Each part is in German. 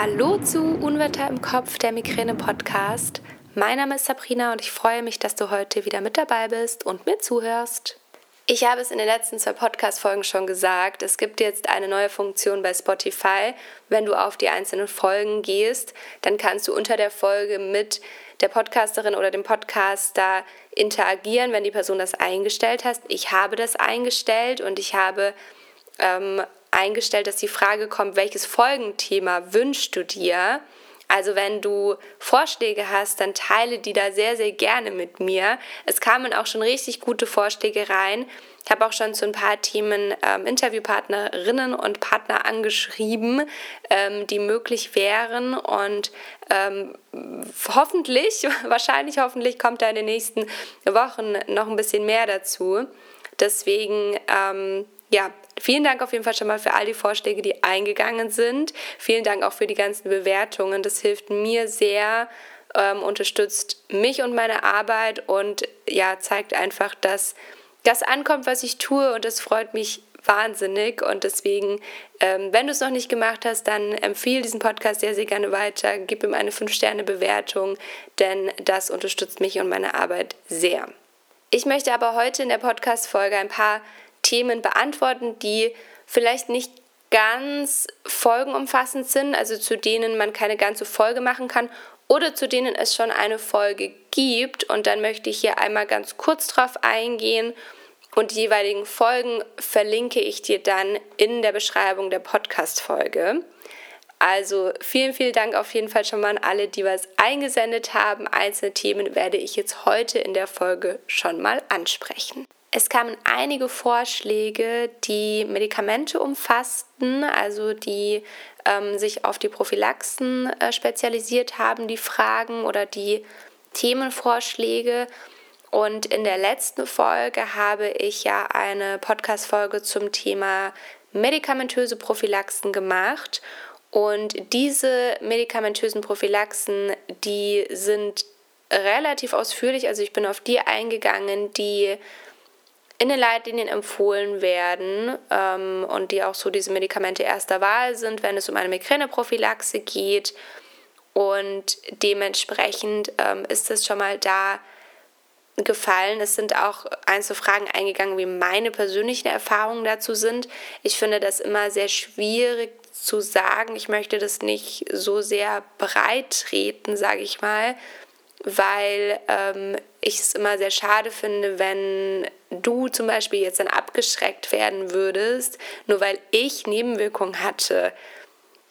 Hallo zu Unwetter im Kopf, der Migräne-Podcast. Mein Name ist Sabrina und ich freue mich, dass du heute wieder mit dabei bist und mir zuhörst. Ich habe es in den letzten zwei Podcast-Folgen schon gesagt. Es gibt jetzt eine neue Funktion bei Spotify. Wenn du auf die einzelnen Folgen gehst, dann kannst du unter der Folge mit der Podcasterin oder dem Podcaster interagieren, wenn die Person das eingestellt hat. Ich habe das eingestellt und ich habe ähm, eingestellt, dass die Frage kommt, welches Folgenthema wünschst du dir? Also wenn du Vorschläge hast, dann teile die da sehr, sehr gerne mit mir. Es kamen auch schon richtig gute Vorschläge rein. Ich habe auch schon zu ein paar Themen ähm, Interviewpartnerinnen und Partner angeschrieben, ähm, die möglich wären. Und ähm, hoffentlich, wahrscheinlich hoffentlich kommt da in den nächsten Wochen noch ein bisschen mehr dazu. Deswegen ähm, ja, vielen Dank auf jeden Fall schon mal für all die Vorschläge, die eingegangen sind. Vielen Dank auch für die ganzen Bewertungen. Das hilft mir sehr, ähm, unterstützt mich und meine Arbeit und ja, zeigt einfach, dass das ankommt, was ich tue und das freut mich wahnsinnig und deswegen, ähm, wenn du es noch nicht gemacht hast, dann empfehle diesen Podcast sehr, sehr gerne weiter, gib ihm eine 5-Sterne-Bewertung, denn das unterstützt mich und meine Arbeit sehr. Ich möchte aber heute in der Podcast-Folge ein paar Themen beantworten, die vielleicht nicht ganz folgenumfassend sind, also zu denen man keine ganze Folge machen kann oder zu denen es schon eine Folge gibt. Und dann möchte ich hier einmal ganz kurz drauf eingehen und die jeweiligen Folgen verlinke ich dir dann in der Beschreibung der Podcast-Folge. Also vielen, vielen Dank auf jeden Fall schon mal an alle, die was eingesendet haben. Einzelne Themen werde ich jetzt heute in der Folge schon mal ansprechen. Es kamen einige Vorschläge, die Medikamente umfassten, also die ähm, sich auf die Prophylaxen äh, spezialisiert haben, die Fragen oder die Themenvorschläge. Und in der letzten Folge habe ich ja eine Podcast-Folge zum Thema medikamentöse Prophylaxen gemacht. Und diese medikamentösen Prophylaxen, die sind relativ ausführlich, also ich bin auf die eingegangen, die in den Leitlinien empfohlen werden ähm, und die auch so diese Medikamente erster Wahl sind, wenn es um eine Migräneprophylaxe geht. Und dementsprechend ähm, ist es schon mal da gefallen. Es sind auch einzelne Fragen eingegangen, wie meine persönlichen Erfahrungen dazu sind. Ich finde das immer sehr schwierig zu sagen. Ich möchte das nicht so sehr breit treten, sage ich mal, weil ähm, ich es immer sehr schade finde, wenn du zum Beispiel jetzt dann abgeschreckt werden würdest, nur weil ich Nebenwirkungen hatte,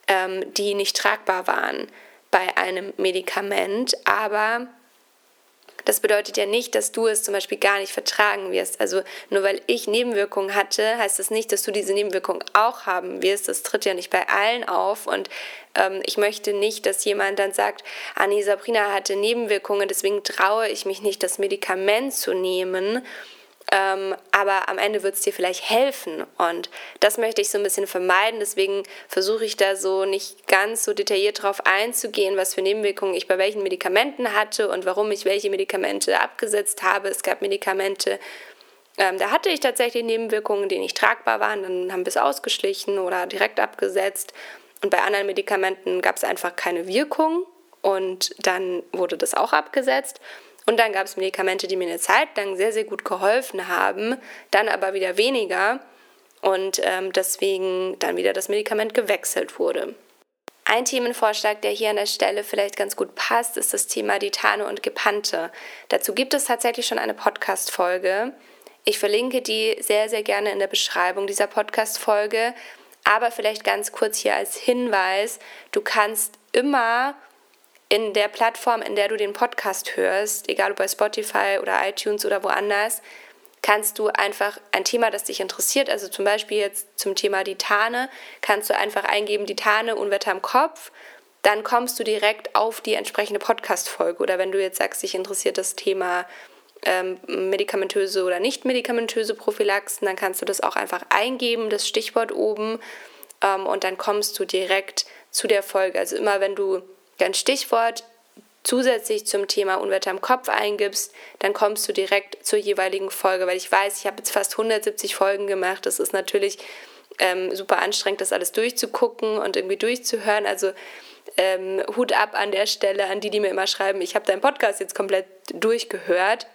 ähm, die nicht tragbar waren bei einem Medikament, aber das bedeutet ja nicht, dass du es zum Beispiel gar nicht vertragen wirst. Also nur weil ich Nebenwirkungen hatte, heißt das nicht, dass du diese Nebenwirkungen auch haben wirst. Das tritt ja nicht bei allen auf. Und ähm, ich möchte nicht, dass jemand dann sagt, Anni Sabrina hatte Nebenwirkungen, deswegen traue ich mich nicht, das Medikament zu nehmen. Ähm, aber am Ende wird es dir vielleicht helfen. Und das möchte ich so ein bisschen vermeiden. Deswegen versuche ich da so nicht ganz so detailliert drauf einzugehen, was für Nebenwirkungen ich bei welchen Medikamenten hatte und warum ich welche Medikamente abgesetzt habe. Es gab Medikamente, ähm, da hatte ich tatsächlich Nebenwirkungen, die nicht tragbar waren. Dann haben wir es ausgeschlichen oder direkt abgesetzt. Und bei anderen Medikamenten gab es einfach keine Wirkung und dann wurde das auch abgesetzt. Und dann gab es Medikamente, die mir eine Zeit lang sehr, sehr gut geholfen haben, dann aber wieder weniger und ähm, deswegen dann wieder das Medikament gewechselt wurde. Ein Themenvorschlag, der hier an der Stelle vielleicht ganz gut passt, ist das Thema Ditane und Gepante. Dazu gibt es tatsächlich schon eine Podcast-Folge. Ich verlinke die sehr, sehr gerne in der Beschreibung dieser Podcast-Folge. Aber vielleicht ganz kurz hier als Hinweis: Du kannst immer in der Plattform, in der du den Podcast hörst, egal ob bei Spotify oder iTunes oder woanders, kannst du einfach ein Thema, das dich interessiert, also zum Beispiel jetzt zum Thema die Tane, kannst du einfach eingeben, die Tane, Unwetter im Kopf, dann kommst du direkt auf die entsprechende Podcast-Folge. Oder wenn du jetzt sagst, dich interessiert das Thema ähm, medikamentöse oder nicht medikamentöse Prophylaxen, dann kannst du das auch einfach eingeben, das Stichwort oben, ähm, und dann kommst du direkt zu der Folge. Also immer wenn du dein Stichwort zusätzlich zum Thema Unwetter im Kopf eingibst, dann kommst du direkt zur jeweiligen Folge, weil ich weiß, ich habe jetzt fast 170 Folgen gemacht. Das ist natürlich ähm, super anstrengend, das alles durchzugucken und irgendwie durchzuhören. Also ähm, Hut ab an der Stelle an die, die mir immer schreiben, ich habe deinen Podcast jetzt komplett durchgehört.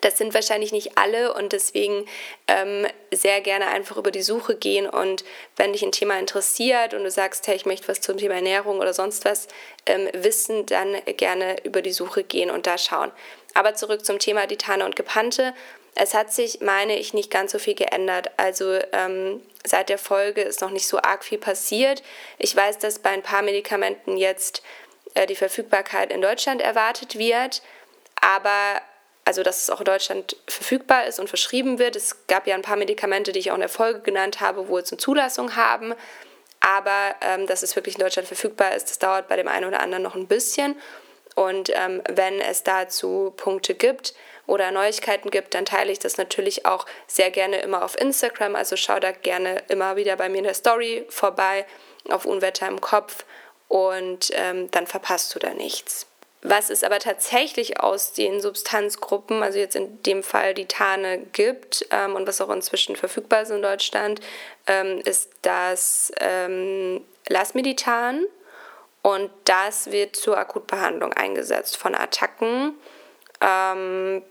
Das sind wahrscheinlich nicht alle und deswegen ähm, sehr gerne einfach über die Suche gehen und wenn dich ein Thema interessiert und du sagst, hey, ich möchte was zum Thema Ernährung oder sonst was ähm, wissen, dann gerne über die Suche gehen und da schauen. Aber zurück zum Thema Ditane und Gepante. Es hat sich, meine ich, nicht ganz so viel geändert. Also ähm, seit der Folge ist noch nicht so arg viel passiert. Ich weiß, dass bei ein paar Medikamenten jetzt äh, die Verfügbarkeit in Deutschland erwartet wird, aber also dass es auch in Deutschland verfügbar ist und verschrieben wird. Es gab ja ein paar Medikamente, die ich auch in der Folge genannt habe, wo jetzt eine Zulassung haben. Aber ähm, dass es wirklich in Deutschland verfügbar ist, das dauert bei dem einen oder anderen noch ein bisschen. Und ähm, wenn es dazu Punkte gibt oder Neuigkeiten gibt, dann teile ich das natürlich auch sehr gerne immer auf Instagram. Also schau da gerne immer wieder bei mir in der Story vorbei auf Unwetter im Kopf und ähm, dann verpasst du da nichts. Was es aber tatsächlich aus den Substanzgruppen, also jetzt in dem Fall die Tane gibt ähm, und was auch inzwischen verfügbar ist in Deutschland, ähm, ist das ähm, Lasmeditan und das wird zur Akutbehandlung eingesetzt von Attacken. Ähm,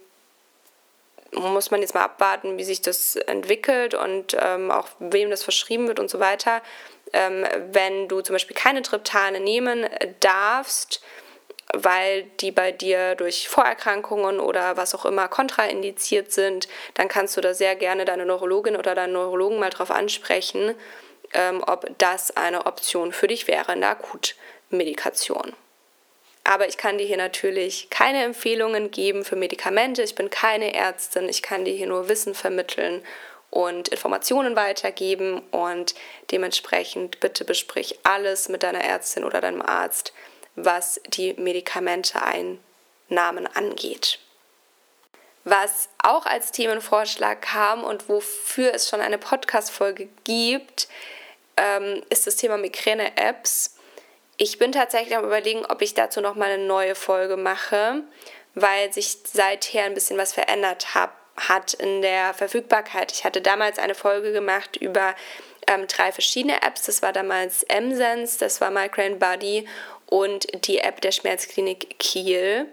muss man jetzt mal abwarten, wie sich das entwickelt und ähm, auch wem das verschrieben wird und so weiter. Ähm, wenn du zum Beispiel keine Triptane nehmen darfst, weil die bei dir durch Vorerkrankungen oder was auch immer kontraindiziert sind, dann kannst du da sehr gerne deine Neurologin oder deinen Neurologen mal drauf ansprechen, ähm, ob das eine Option für dich wäre in der Akutmedikation. Aber ich kann dir hier natürlich keine Empfehlungen geben für Medikamente. Ich bin keine Ärztin. Ich kann dir hier nur Wissen vermitteln und Informationen weitergeben. Und dementsprechend bitte besprich alles mit deiner Ärztin oder deinem Arzt was die Medikamenteeinnahmen angeht. Was auch als Themenvorschlag kam und wofür es schon eine Podcast-Folge gibt, ähm, ist das Thema Migräne-Apps. Ich bin tatsächlich am Überlegen, ob ich dazu nochmal eine neue Folge mache, weil sich seither ein bisschen was verändert hab, hat in der Verfügbarkeit. Ich hatte damals eine Folge gemacht über ähm, drei verschiedene Apps. Das war damals M-Sense, das war Migraine Buddy und die App der Schmerzklinik Kiel.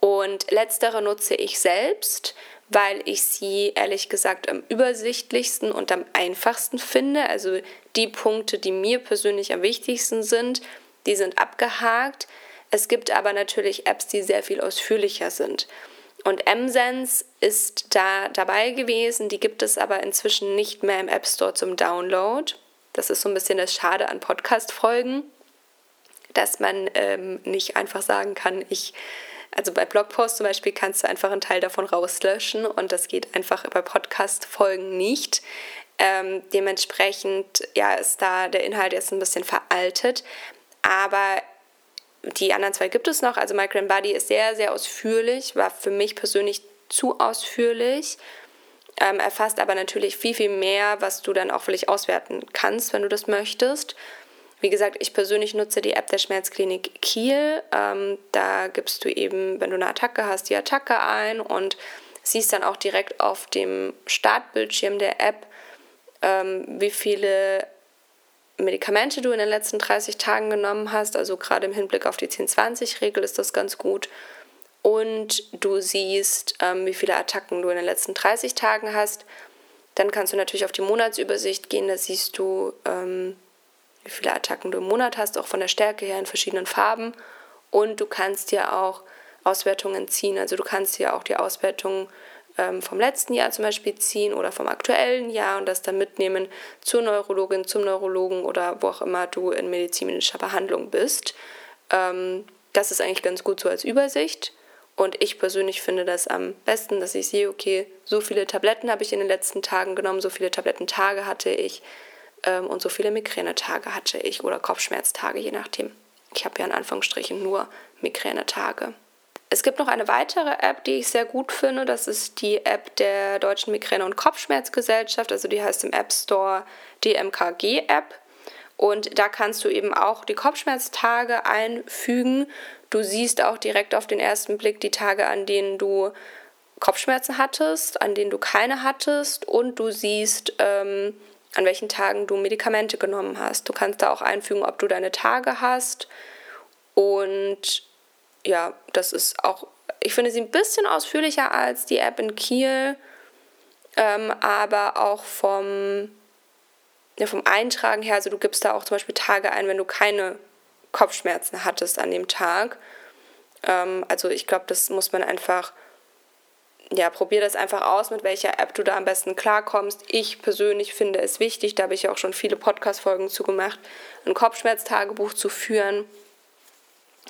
Und letztere nutze ich selbst, weil ich sie ehrlich gesagt am übersichtlichsten und am einfachsten finde. Also die Punkte, die mir persönlich am wichtigsten sind, die sind abgehakt. Es gibt aber natürlich Apps, die sehr viel ausführlicher sind. Und MSense ist da dabei gewesen, die gibt es aber inzwischen nicht mehr im App Store zum Download. Das ist so ein bisschen das Schade an Podcast-Folgen dass man ähm, nicht einfach sagen kann, ich, also bei Blogposts zum Beispiel kannst du einfach einen Teil davon rauslöschen und das geht einfach bei Podcast-Folgen nicht. Ähm, dementsprechend ja, ist da der Inhalt jetzt ein bisschen veraltet, aber die anderen zwei gibt es noch. Also Migraine Body ist sehr, sehr ausführlich, war für mich persönlich zu ausführlich. Ähm, erfasst aber natürlich viel, viel mehr, was du dann auch völlig auswerten kannst, wenn du das möchtest. Wie gesagt, ich persönlich nutze die App der Schmerzklinik Kiel. Ähm, da gibst du eben, wenn du eine Attacke hast, die Attacke ein und siehst dann auch direkt auf dem Startbildschirm der App, ähm, wie viele Medikamente du in den letzten 30 Tagen genommen hast. Also gerade im Hinblick auf die 10-20-Regel ist das ganz gut. Und du siehst, ähm, wie viele Attacken du in den letzten 30 Tagen hast. Dann kannst du natürlich auf die Monatsübersicht gehen. Da siehst du, ähm, wie viele Attacken du im Monat hast, auch von der Stärke her in verschiedenen Farben. Und du kannst dir auch Auswertungen ziehen. Also du kannst dir auch die Auswertungen ähm, vom letzten Jahr zum Beispiel ziehen oder vom aktuellen Jahr und das dann mitnehmen zur Neurologin, zum Neurologen oder wo auch immer du in medizinischer Behandlung bist. Ähm, das ist eigentlich ganz gut so als Übersicht. Und ich persönlich finde das am besten, dass ich sehe, okay, so viele Tabletten habe ich in den letzten Tagen genommen, so viele Tablettentage hatte ich ähm, und so viele Migränetage hatte ich oder Kopfschmerztage, je nachdem. Ich habe ja in Anführungsstrichen nur Migränetage. Es gibt noch eine weitere App, die ich sehr gut finde. Das ist die App der Deutschen Migräne- und Kopfschmerzgesellschaft. Also die heißt im App Store die MKG-App. Und da kannst du eben auch die Kopfschmerztage einfügen. Du siehst auch direkt auf den ersten Blick die Tage, an denen du Kopfschmerzen hattest, an denen du keine hattest. Und du siehst, ähm, an welchen Tagen du Medikamente genommen hast. Du kannst da auch einfügen, ob du deine Tage hast. Und ja, das ist auch, ich finde sie ein bisschen ausführlicher als die App in Kiel, ähm, aber auch vom, ja, vom Eintragen her, also du gibst da auch zum Beispiel Tage ein, wenn du keine Kopfschmerzen hattest an dem Tag. Ähm, also ich glaube, das muss man einfach ja, probier das einfach aus, mit welcher App du da am besten klarkommst. Ich persönlich finde es wichtig, da habe ich auch schon viele Podcast-Folgen zu gemacht, ein Kopfschmerztagebuch zu führen.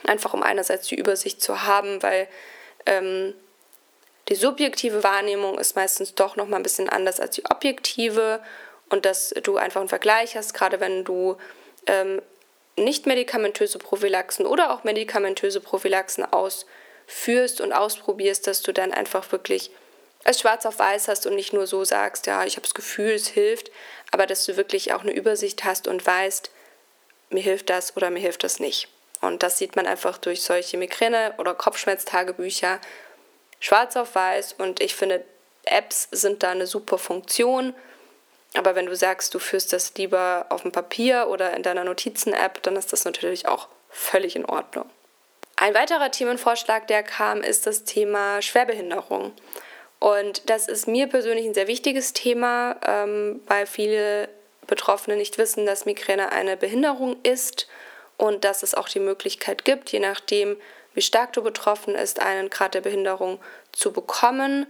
Einfach um einerseits die Übersicht zu haben, weil ähm, die subjektive Wahrnehmung ist meistens doch noch mal ein bisschen anders als die objektive und dass du einfach einen Vergleich hast, gerade wenn du ähm, nicht medikamentöse Prophylaxen oder auch medikamentöse Prophylaxen aus führst und ausprobierst, dass du dann einfach wirklich es schwarz auf weiß hast und nicht nur so sagst, ja, ich habe das Gefühl, es hilft, aber dass du wirklich auch eine Übersicht hast und weißt, mir hilft das oder mir hilft das nicht. Und das sieht man einfach durch solche Migräne- oder Kopfschmerztagebücher schwarz auf weiß und ich finde, Apps sind da eine super Funktion. Aber wenn du sagst, du führst das lieber auf dem Papier oder in deiner Notizen-App, dann ist das natürlich auch völlig in Ordnung. Ein weiterer Themenvorschlag, der kam, ist das Thema Schwerbehinderung. Und das ist mir persönlich ein sehr wichtiges Thema, ähm, weil viele Betroffene nicht wissen, dass Migräne eine Behinderung ist und dass es auch die Möglichkeit gibt, je nachdem, wie stark du betroffen ist, einen Grad der Behinderung zu bekommen.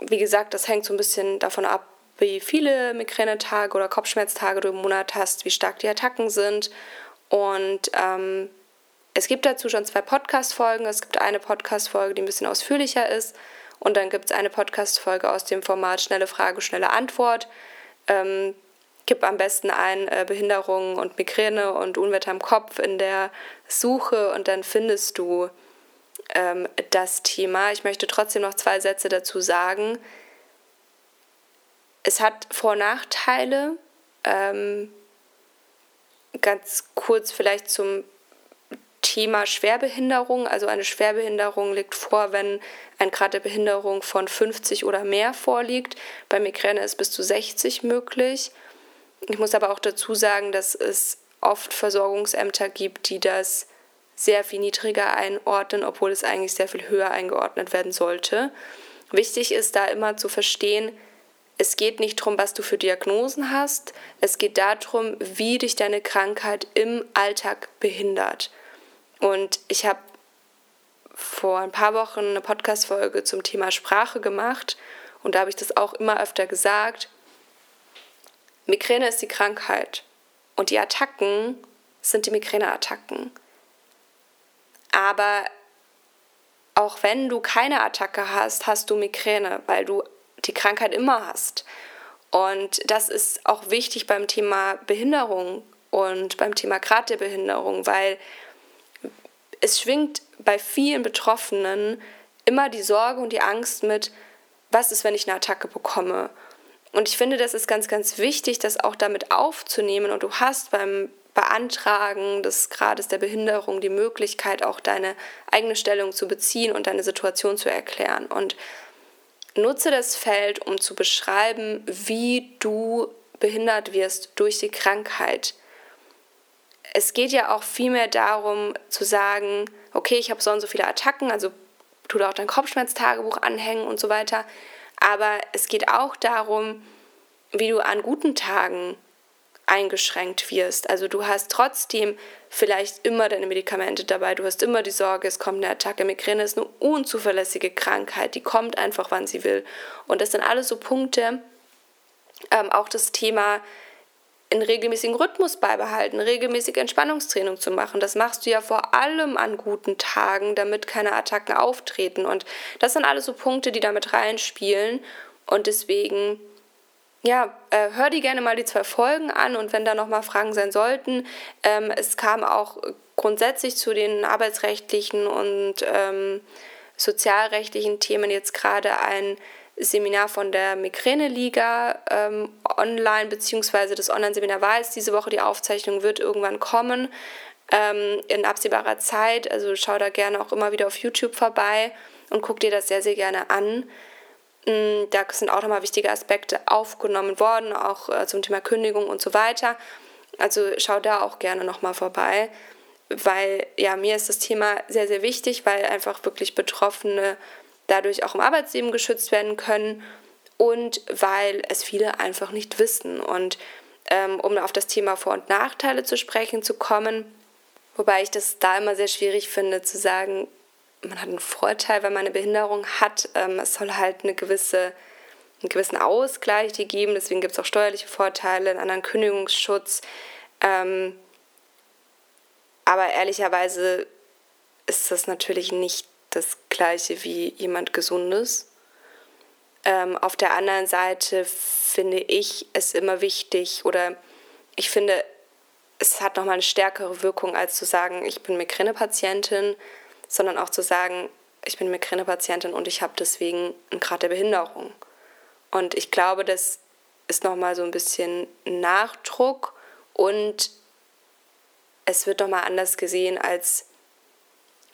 Wie gesagt, das hängt so ein bisschen davon ab, wie viele Migränetage oder Kopfschmerztage du im Monat hast, wie stark die Attacken sind. Und ähm, es gibt dazu schon zwei Podcast-Folgen. Es gibt eine Podcast-Folge, die ein bisschen ausführlicher ist. Und dann gibt es eine Podcast-Folge aus dem Format Schnelle Frage, schnelle Antwort. Ähm, gib am besten ein äh, Behinderung und Migräne und Unwetter im Kopf in der Suche und dann findest du ähm, das Thema. Ich möchte trotzdem noch zwei Sätze dazu sagen. Es hat Vor- und Nachteile. Ähm, ganz kurz vielleicht zum Thema Schwerbehinderung. Also eine Schwerbehinderung liegt vor, wenn ein Grad der Behinderung von 50 oder mehr vorliegt. Bei Migräne ist bis zu 60 möglich. Ich muss aber auch dazu sagen, dass es oft Versorgungsämter gibt, die das sehr viel niedriger einordnen, obwohl es eigentlich sehr viel höher eingeordnet werden sollte. Wichtig ist da immer zu verstehen, es geht nicht darum, was du für Diagnosen hast, es geht darum, wie dich deine Krankheit im Alltag behindert. Und ich habe vor ein paar Wochen eine Podcast-Folge zum Thema Sprache gemacht und da habe ich das auch immer öfter gesagt. Migräne ist die Krankheit und die Attacken sind die Migräneattacken. Aber auch wenn du keine Attacke hast, hast du Migräne, weil du die Krankheit immer hast. Und das ist auch wichtig beim Thema Behinderung und beim Thema Grad der Behinderung, weil es schwingt bei vielen Betroffenen immer die Sorge und die Angst mit, was ist, wenn ich eine Attacke bekomme? Und ich finde, das ist ganz, ganz wichtig, das auch damit aufzunehmen. Und du hast beim Beantragen des Grades der Behinderung die Möglichkeit, auch deine eigene Stellung zu beziehen und deine Situation zu erklären. Und nutze das Feld, um zu beschreiben, wie du behindert wirst durch die Krankheit es geht ja auch vielmehr darum zu sagen, okay, ich habe so und so viele Attacken, also tu da auch dein Kopfschmerztagebuch anhängen und so weiter. Aber es geht auch darum, wie du an guten Tagen eingeschränkt wirst. Also du hast trotzdem vielleicht immer deine Medikamente dabei, du hast immer die Sorge, es kommt eine Attacke. Migräne ist eine unzuverlässige Krankheit, die kommt einfach, wann sie will. Und das sind alles so Punkte, ähm, auch das Thema einen regelmäßigen Rhythmus beibehalten, regelmäßig Entspannungstraining zu machen. Das machst du ja vor allem an guten Tagen, damit keine Attacken auftreten. Und das sind alles so Punkte, die damit reinspielen. Und deswegen, ja, äh, hör dir gerne mal die zwei Folgen an und wenn da nochmal Fragen sein sollten, ähm, es kam auch grundsätzlich zu den arbeitsrechtlichen und ähm, sozialrechtlichen Themen jetzt gerade ein Seminar von der Migräne-Liga ähm, online, beziehungsweise das Online-Seminar war jetzt diese Woche, die Aufzeichnung wird irgendwann kommen ähm, in absehbarer Zeit. Also schau da gerne auch immer wieder auf YouTube vorbei und guck dir das sehr, sehr gerne an. Mm, da sind auch nochmal wichtige Aspekte aufgenommen worden, auch äh, zum Thema Kündigung und so weiter. Also schau da auch gerne nochmal vorbei, weil ja, mir ist das Thema sehr, sehr wichtig, weil einfach wirklich Betroffene dadurch auch im Arbeitsleben geschützt werden können und weil es viele einfach nicht wissen. Und ähm, um auf das Thema Vor- und Nachteile zu sprechen zu kommen, wobei ich das da immer sehr schwierig finde zu sagen, man hat einen Vorteil, wenn man eine Behinderung hat. Ähm, es soll halt eine gewisse, einen gewissen Ausgleich geben, deswegen gibt es auch steuerliche Vorteile, einen anderen Kündigungsschutz. Ähm, aber ehrlicherweise ist das natürlich nicht das gleiche wie jemand Gesundes. Ähm, auf der anderen Seite finde ich es immer wichtig oder ich finde, es hat nochmal eine stärkere Wirkung, als zu sagen, ich bin Migräne-Patientin, sondern auch zu sagen, ich bin Migräne-Patientin und ich habe deswegen einen Grad der Behinderung. Und ich glaube, das ist nochmal so ein bisschen Nachdruck und es wird nochmal anders gesehen als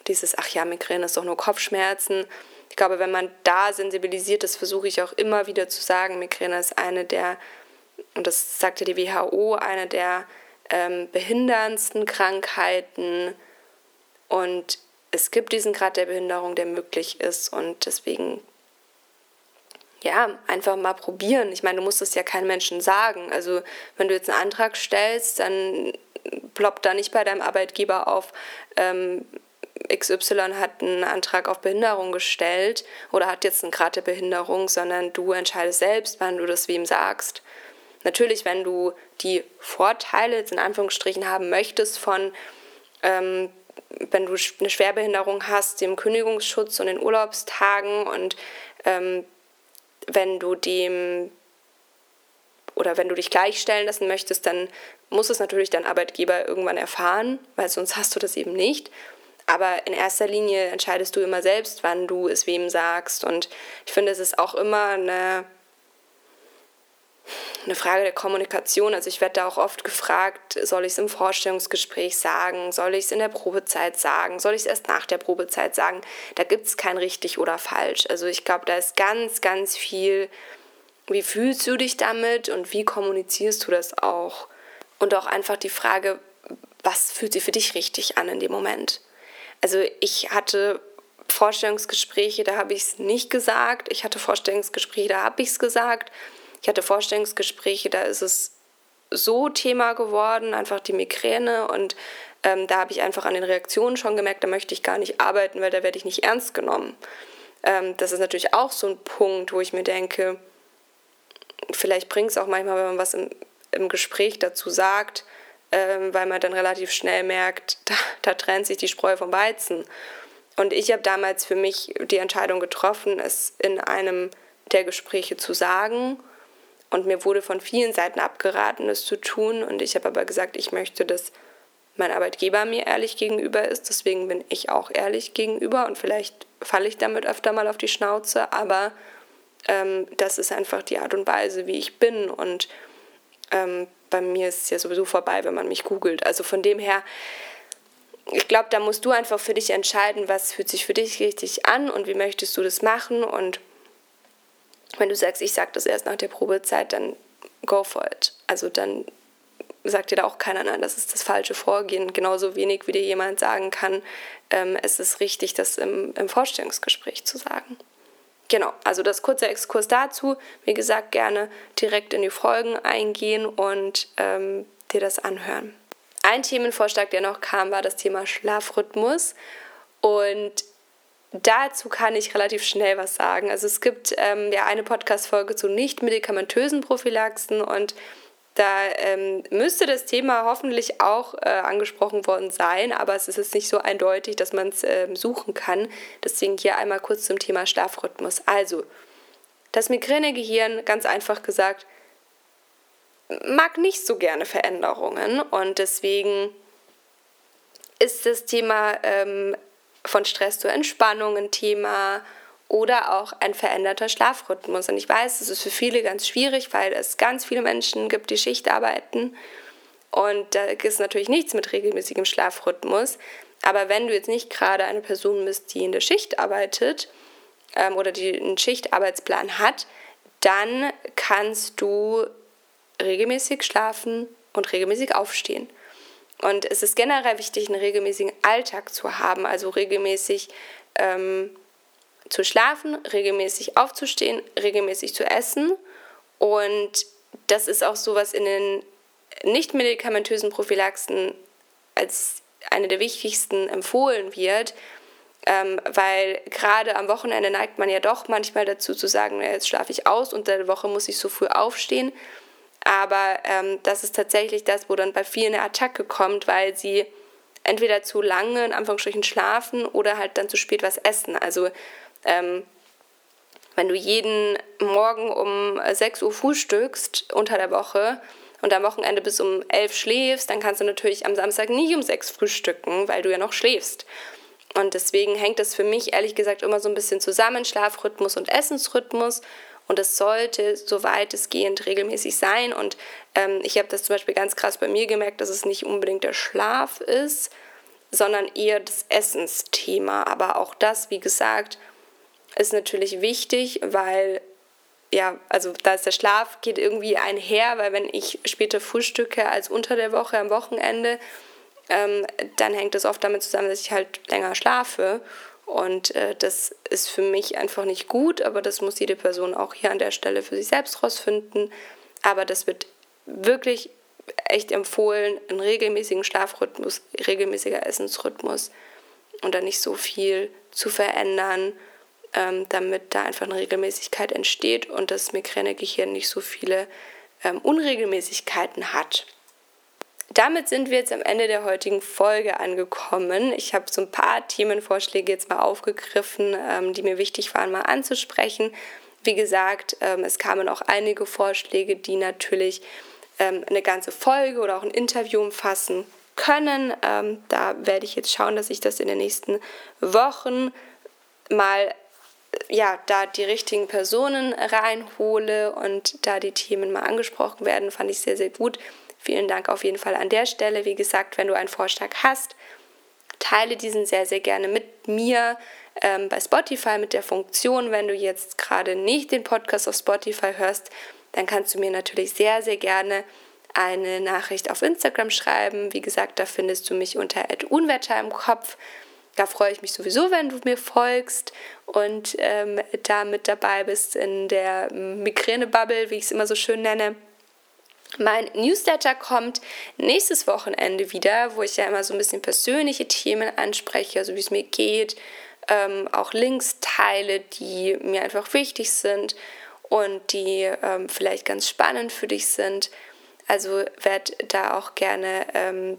dieses, ach ja, Migräne ist doch nur Kopfschmerzen. Ich glaube, wenn man da sensibilisiert ist, versuche ich auch immer wieder zu sagen, Migräne ist eine der, und das sagte die WHO, eine der ähm, behinderndsten Krankheiten. Und es gibt diesen Grad der Behinderung, der möglich ist. Und deswegen, ja, einfach mal probieren. Ich meine, du musst es ja keinen Menschen sagen. Also, wenn du jetzt einen Antrag stellst, dann ploppt da nicht bei deinem Arbeitgeber auf, ähm, XY hat einen Antrag auf Behinderung gestellt oder hat jetzt einen Grad der Behinderung, sondern du entscheidest selbst, wann du das wem sagst. Natürlich, wenn du die Vorteile jetzt in Anführungsstrichen haben möchtest von, ähm, wenn du eine Schwerbehinderung hast, dem Kündigungsschutz und den Urlaubstagen und ähm, wenn du dem oder wenn du dich gleichstellen lassen möchtest, dann muss es natürlich dein Arbeitgeber irgendwann erfahren, weil sonst hast du das eben nicht. Aber in erster Linie entscheidest du immer selbst, wann du es wem sagst. Und ich finde, es ist auch immer eine, eine Frage der Kommunikation. Also ich werde da auch oft gefragt, soll ich es im Vorstellungsgespräch sagen? Soll ich es in der Probezeit sagen? Soll ich es erst nach der Probezeit sagen? Da gibt es kein richtig oder falsch. Also ich glaube, da ist ganz, ganz viel, wie fühlst du dich damit und wie kommunizierst du das auch? Und auch einfach die Frage, was fühlt sich für dich richtig an in dem Moment? Also ich hatte Vorstellungsgespräche, da habe ich es nicht gesagt. Ich hatte Vorstellungsgespräche, da habe ich es gesagt. Ich hatte Vorstellungsgespräche, da ist es so Thema geworden, einfach die Migräne. Und ähm, da habe ich einfach an den Reaktionen schon gemerkt, da möchte ich gar nicht arbeiten, weil da werde ich nicht ernst genommen. Ähm, das ist natürlich auch so ein Punkt, wo ich mir denke, vielleicht bringt es auch manchmal, wenn man was im, im Gespräch dazu sagt, ähm, weil man dann relativ schnell merkt, da, da trennt sich die Spreu vom Weizen. Und ich habe damals für mich die Entscheidung getroffen, es in einem der Gespräche zu sagen. Und mir wurde von vielen Seiten abgeraten, es zu tun. Und ich habe aber gesagt, ich möchte, dass mein Arbeitgeber mir ehrlich gegenüber ist. Deswegen bin ich auch ehrlich gegenüber. Und vielleicht falle ich damit öfter mal auf die Schnauze. Aber ähm, das ist einfach die Art und Weise, wie ich bin. Und ähm, bei mir ist es ja sowieso vorbei, wenn man mich googelt. Also von dem her, ich glaube, da musst du einfach für dich entscheiden, was fühlt sich für dich richtig an und wie möchtest du das machen. Und wenn du sagst, ich sage das erst nach der Probezeit, dann go for it. Also dann sagt dir da auch keiner, nein, das ist das falsche Vorgehen. Genauso wenig, wie dir jemand sagen kann, ähm, es ist richtig, das im, im Vorstellungsgespräch zu sagen. Genau, also das kurze Exkurs dazu. Wie gesagt, gerne direkt in die Folgen eingehen und ähm, dir das anhören. Ein Themenvorschlag, der noch kam, war das Thema Schlafrhythmus. Und dazu kann ich relativ schnell was sagen. Also es gibt ähm, ja eine Podcast-Folge zu nicht medikamentösen Prophylaxen und da ähm, müsste das Thema hoffentlich auch äh, angesprochen worden sein, aber es ist nicht so eindeutig, dass man es äh, suchen kann. Deswegen hier einmal kurz zum Thema Schlafrhythmus. Also, das Migränegehirn, ganz einfach gesagt, mag nicht so gerne Veränderungen und deswegen ist das Thema ähm, von Stress zur Entspannung ein Thema oder auch ein veränderter Schlafrhythmus. Und ich weiß, das ist für viele ganz schwierig, weil es ganz viele Menschen gibt, die Schicht arbeiten. Und da ist natürlich nichts mit regelmäßigem Schlafrhythmus. Aber wenn du jetzt nicht gerade eine Person bist, die in der Schicht arbeitet ähm, oder die einen Schichtarbeitsplan hat, dann kannst du regelmäßig schlafen und regelmäßig aufstehen. Und es ist generell wichtig, einen regelmäßigen Alltag zu haben, also regelmäßig ähm, zu schlafen, regelmäßig aufzustehen, regelmäßig zu essen. Und das ist auch so, was in den nicht medikamentösen Prophylaxen als eine der wichtigsten empfohlen wird, ähm, weil gerade am Wochenende neigt man ja doch manchmal dazu zu sagen, jetzt schlafe ich aus, unter der Woche muss ich so früh aufstehen. Aber ähm, das ist tatsächlich das, wo dann bei vielen eine Attacke kommt, weil sie entweder zu lange in Anführungsstrichen schlafen oder halt dann zu spät was essen. Also ähm, wenn du jeden Morgen um 6 Uhr frühstückst unter der Woche und am Wochenende bis um 11 schläfst, dann kannst du natürlich am Samstag nicht um 6 frühstücken, weil du ja noch schläfst. Und deswegen hängt das für mich ehrlich gesagt immer so ein bisschen zusammen, Schlafrhythmus und Essensrhythmus. Und es sollte, soweit es gehend, regelmäßig sein. Und ähm, ich habe das zum Beispiel ganz krass bei mir gemerkt, dass es nicht unbedingt der Schlaf ist, sondern eher das Essensthema. Aber auch das, wie gesagt, ist natürlich wichtig, weil ja, also da ist der Schlaf geht irgendwie einher, weil wenn ich später frühstücke als unter der Woche am Wochenende, ähm, dann hängt das oft damit zusammen, dass ich halt länger schlafe. Und äh, das ist für mich einfach nicht gut, aber das muss jede Person auch hier an der Stelle für sich selbst rausfinden. Aber das wird wirklich echt empfohlen, einen regelmäßigen Schlafrhythmus, regelmäßiger Essensrhythmus und dann nicht so viel zu verändern, ähm, damit da einfach eine Regelmäßigkeit entsteht und das Migränegehirn nicht so viele ähm, Unregelmäßigkeiten hat damit sind wir jetzt am Ende der heutigen Folge angekommen. Ich habe so ein paar Themenvorschläge jetzt mal aufgegriffen, ähm, die mir wichtig waren, mal anzusprechen. Wie gesagt, ähm, es kamen auch einige Vorschläge, die natürlich ähm, eine ganze Folge oder auch ein Interview umfassen können. Ähm, da werde ich jetzt schauen, dass ich das in den nächsten Wochen mal ja, da die richtigen Personen reinhole und da die Themen mal angesprochen werden, fand ich sehr, sehr gut. Vielen Dank auf jeden Fall an der Stelle. Wie gesagt, wenn du einen Vorschlag hast, teile diesen sehr, sehr gerne mit mir ähm, bei Spotify mit der Funktion. Wenn du jetzt gerade nicht den Podcast auf Spotify hörst, dann kannst du mir natürlich sehr, sehr gerne eine Nachricht auf Instagram schreiben. Wie gesagt, da findest du mich unter Unwetter im Kopf. Da freue ich mich sowieso, wenn du mir folgst und ähm, da mit dabei bist in der Migräne-Bubble, wie ich es immer so schön nenne. Mein Newsletter kommt nächstes Wochenende wieder, wo ich ja immer so ein bisschen persönliche Themen anspreche, also wie es mir geht, ähm, auch Links teile, die mir einfach wichtig sind und die ähm, vielleicht ganz spannend für dich sind. Also werde da auch gerne, ähm,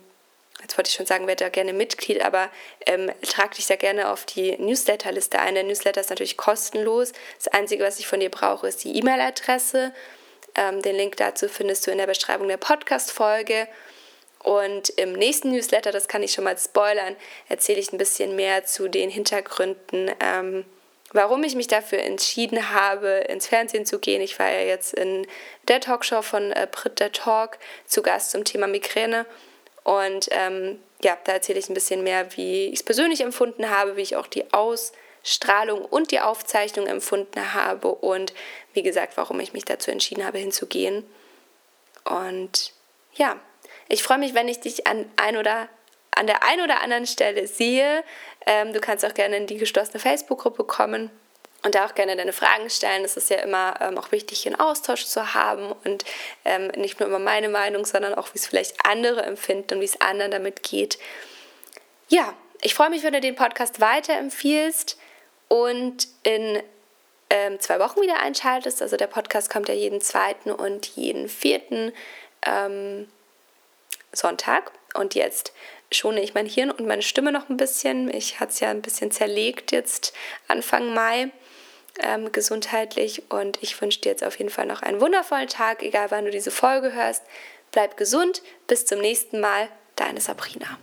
jetzt wollte ich schon sagen, werde da gerne Mitglied, aber ähm, trag dich da gerne auf die Newsletterliste ein. Der Newsletter ist natürlich kostenlos. Das Einzige, was ich von dir brauche, ist die E-Mail-Adresse ähm, den Link dazu findest du in der Beschreibung der Podcast-Folge. Und im nächsten Newsletter, das kann ich schon mal spoilern, erzähle ich ein bisschen mehr zu den Hintergründen, ähm, warum ich mich dafür entschieden habe, ins Fernsehen zu gehen. Ich war ja jetzt in der Talkshow von äh, Brit der Talk zu Gast zum Thema Migräne. Und ähm, ja, da erzähle ich ein bisschen mehr, wie ich es persönlich empfunden habe, wie ich auch die Aus- Strahlung und die Aufzeichnung empfunden habe und wie gesagt, warum ich mich dazu entschieden habe, hinzugehen. Und ja, ich freue mich, wenn ich dich an ein oder an der einen oder anderen Stelle sehe. Ähm, du kannst auch gerne in die geschlossene Facebook-Gruppe kommen und da auch gerne deine Fragen stellen. Es ist ja immer ähm, auch wichtig, einen Austausch zu haben und ähm, nicht nur immer meine Meinung, sondern auch, wie es vielleicht andere empfinden und wie es anderen damit geht. Ja, ich freue mich, wenn du den Podcast weiterempfiehlst und in ähm, zwei Wochen wieder einschaltest. Also der Podcast kommt ja jeden zweiten und jeden vierten ähm, Sonntag. Und jetzt schone ich mein Hirn und meine Stimme noch ein bisschen. Ich hatte es ja ein bisschen zerlegt jetzt Anfang Mai. Ähm, gesundheitlich und ich wünsche dir jetzt auf jeden Fall noch einen wundervollen Tag, egal wann du diese Folge hörst. Bleib gesund, bis zum nächsten Mal, deine Sabrina.